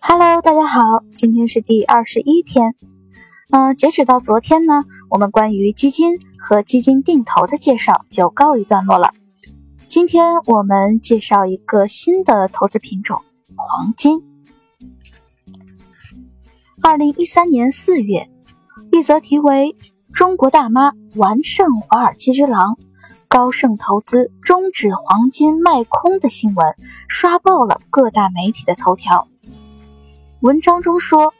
Hello，大家好，今天是第二十一天。嗯，截止到昨天呢，我们关于基金和基金定投的介绍就告一段落了。今天我们介绍一个新的投资品种——黄金。二零一三年四月，一则题为“中国大妈完胜华尔街之狼，高盛投资终止黄金卖空”的新闻刷爆了各大媒体的头条。文章中说，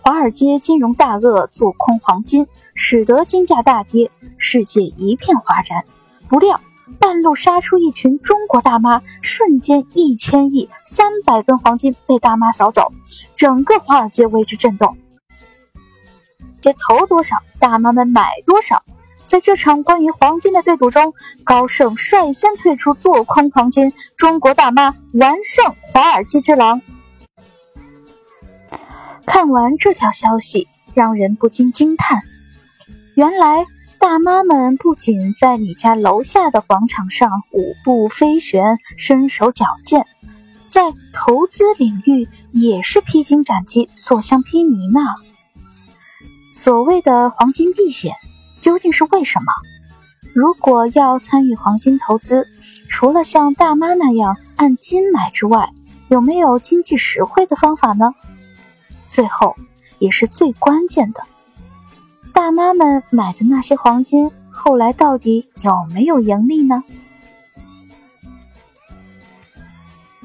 华尔街金融大鳄做空黄金，使得金价大跌，世界一片哗然。不料，半路杀出一群中国大妈，瞬间一千亿、三百吨黄金被大妈扫走，整个华尔街为之震动。这投多少，大妈们买多少。在这场关于黄金的对赌中，高盛率先退出做空黄金，中国大妈完胜华尔街之狼。看完这条消息，让人不禁惊叹：原来大妈们不仅在你家楼下的广场上舞步飞旋、身手矫健，在投资领域也是披荆斩棘、所向披靡呢。所谓的黄金避险，究竟是为什么？如果要参与黄金投资，除了像大妈那样按斤买之外，有没有经济实惠的方法呢？最后，也是最关键的，大妈们买的那些黄金，后来到底有没有盈利呢？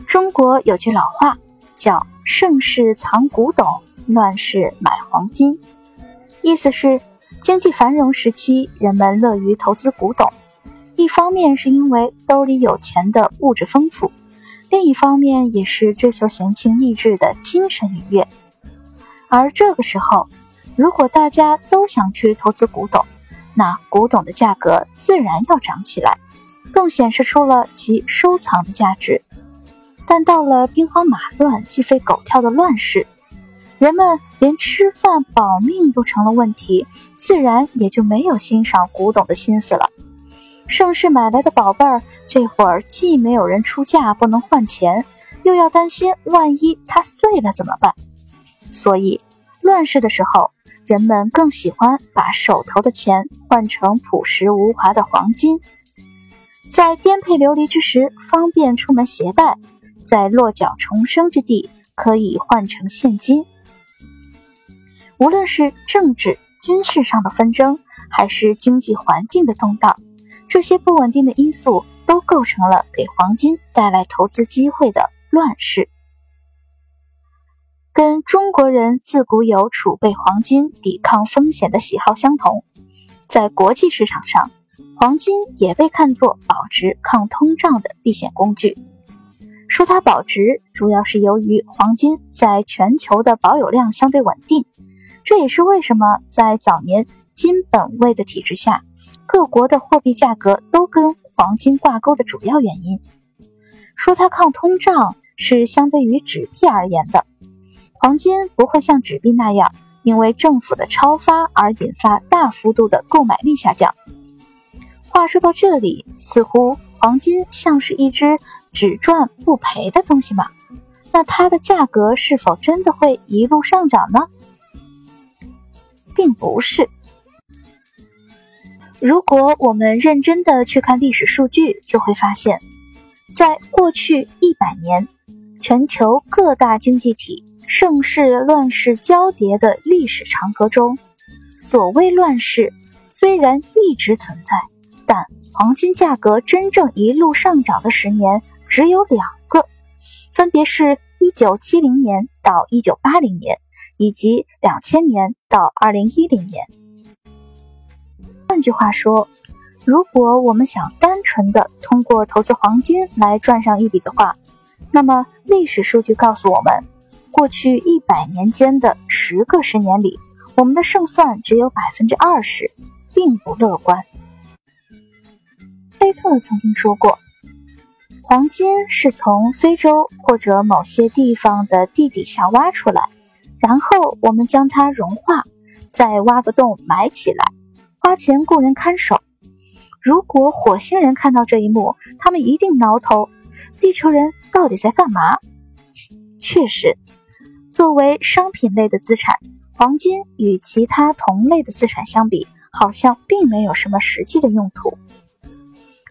中国有句老话叫“盛世藏古董，乱世买黄金”，意思是经济繁荣时期，人们乐于投资古董，一方面是因为兜里有钱的物质丰富，另一方面也是追求闲情逸致的精神愉悦。而这个时候，如果大家都想去投资古董，那古董的价格自然要涨起来，更显示出了其收藏的价值。但到了兵荒马乱、鸡飞狗跳的乱世，人们连吃饭保命都成了问题，自然也就没有欣赏古董的心思了。盛世买来的宝贝儿，这会儿既没有人出价不能换钱，又要担心万一它碎了怎么办。所以，乱世的时候，人们更喜欢把手头的钱换成朴实无华的黄金，在颠沛流离之时方便出门携带，在落脚重生之地可以换成现金。无论是政治、军事上的纷争，还是经济环境的动荡，这些不稳定的因素都构成了给黄金带来投资机会的乱世。跟中国人自古有储备黄金、抵抗风险的喜好相同，在国际市场上，黄金也被看作保值、抗通胀的避险工具。说它保值，主要是由于黄金在全球的保有量相对稳定，这也是为什么在早年金本位的体制下，各国的货币价格都跟黄金挂钩的主要原因。说它抗通胀，是相对于纸币而言的。黄金不会像纸币那样，因为政府的超发而引发大幅度的购买力下降。话说到这里，似乎黄金像是一只只赚不赔的东西吗？那它的价格是否真的会一路上涨呢？并不是。如果我们认真的去看历史数据，就会发现，在过去一百年，全球各大经济体。盛世乱世交叠的历史长河中，所谓乱世虽然一直存在，但黄金价格真正一路上涨的十年只有两个，分别是一九七零年到一九八零年，以及两千年到二零一零年。换句话说，如果我们想单纯的通过投资黄金来赚上一笔的话，那么历史数据告诉我们。过去一百年间的十个十年里，我们的胜算只有百分之二十，并不乐观。菲特曾经说过，黄金是从非洲或者某些地方的地底下挖出来，然后我们将它融化，再挖个洞埋起来，花钱雇人看守。如果火星人看到这一幕，他们一定挠头：地球人到底在干嘛？确实，作为商品类的资产，黄金与其他同类的资产相比，好像并没有什么实际的用途。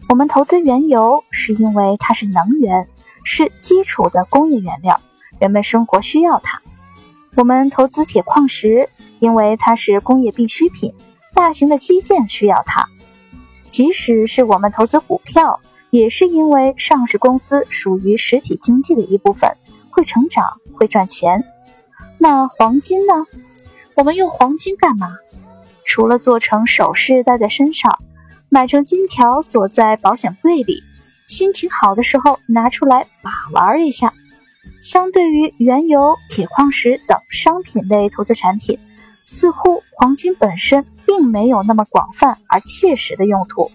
我们投资原油，是因为它是能源，是基础的工业原料，人们生活需要它。我们投资铁矿石，因为它是工业必需品，大型的基建需要它。即使是我们投资股票，也是因为上市公司属于实体经济的一部分，会成长，会赚钱。那黄金呢？我们用黄金干嘛？除了做成首饰戴在身上，买成金条锁在保险柜里，心情好的时候拿出来把玩一下。相对于原油、铁矿石等商品类投资产品，似乎黄金本身并没有那么广泛而切实的用途。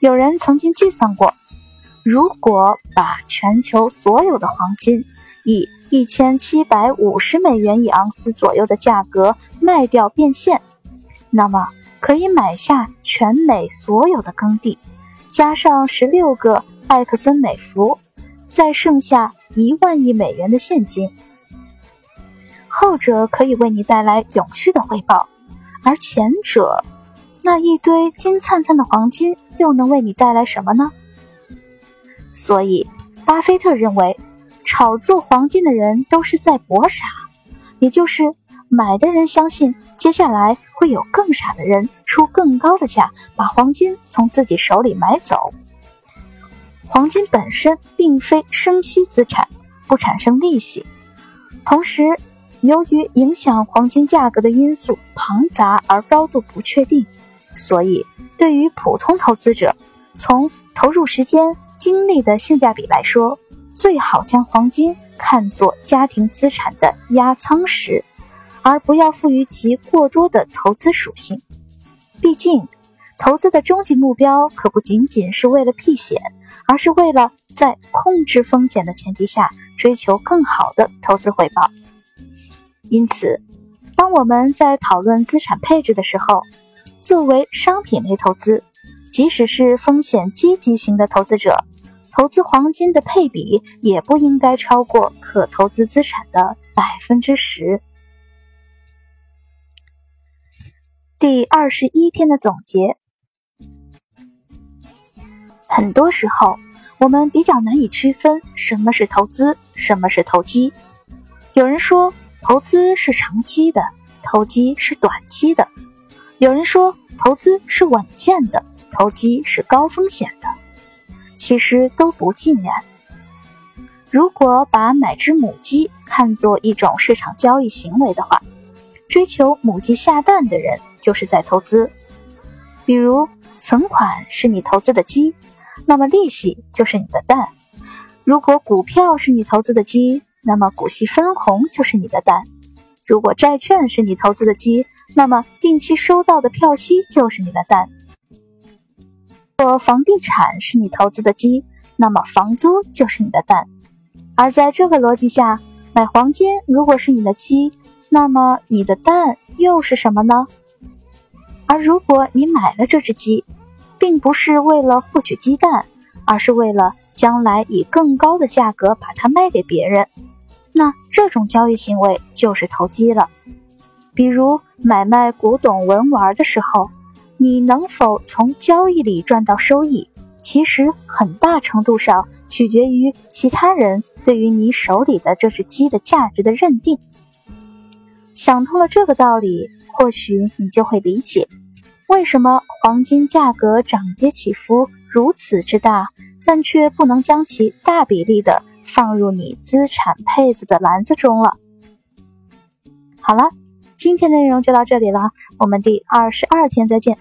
有人曾经计算过，如果把全球所有的黄金以一千七百五十美元一盎司左右的价格卖掉变现，那么可以买下全美所有的耕地，加上十六个艾克森美孚。再剩下一万亿美元的现金，后者可以为你带来永续的回报，而前者那一堆金灿灿的黄金又能为你带来什么呢？所以，巴菲特认为，炒作黄金的人都是在博傻，也就是买的人相信接下来会有更傻的人出更高的价把黄金从自己手里买走。黄金本身并非生息资产，不产生利息。同时，由于影响黄金价格的因素庞杂而高度不确定，所以对于普通投资者，从投入时间、精力的性价比来说，最好将黄金看作家庭资产的压舱石，而不要赋予其过多的投资属性。毕竟，投资的终极目标可不仅仅是为了避险。而是为了在控制风险的前提下追求更好的投资回报。因此，当我们在讨论资产配置的时候，作为商品类投资，即使是风险积极型的投资者，投资黄金的配比也不应该超过可投资资产的百分之十。第二十一天的总结。很多时候，我们比较难以区分什么是投资，什么是投机。有人说，投资是长期的，投机是短期的；有人说，投资是稳健的，投机是高风险的。其实都不尽然。如果把买只母鸡看作一种市场交易行为的话，追求母鸡下蛋的人就是在投资。比如，存款是你投资的鸡。那么利息就是你的蛋。如果股票是你投资的鸡，那么股息分红就是你的蛋。如果债券是你投资的鸡，那么定期收到的票息就是你的蛋。如果房地产是你投资的鸡，那么房租就是你的蛋。而在这个逻辑下，买黄金如果是你的鸡，那么你的蛋又是什么呢？而如果你买了这只鸡，并不是为了获取鸡蛋，而是为了将来以更高的价格把它卖给别人。那这种交易行为就是投机了。比如买卖古董文玩的时候，你能否从交易里赚到收益，其实很大程度上取决于其他人对于你手里的这只鸡的价值的认定。想通了这个道理，或许你就会理解。为什么黄金价格涨跌起伏如此之大，但却不能将其大比例的放入你资产配置的篮子中了？好了，今天的内容就到这里了，我们第二十二天再见。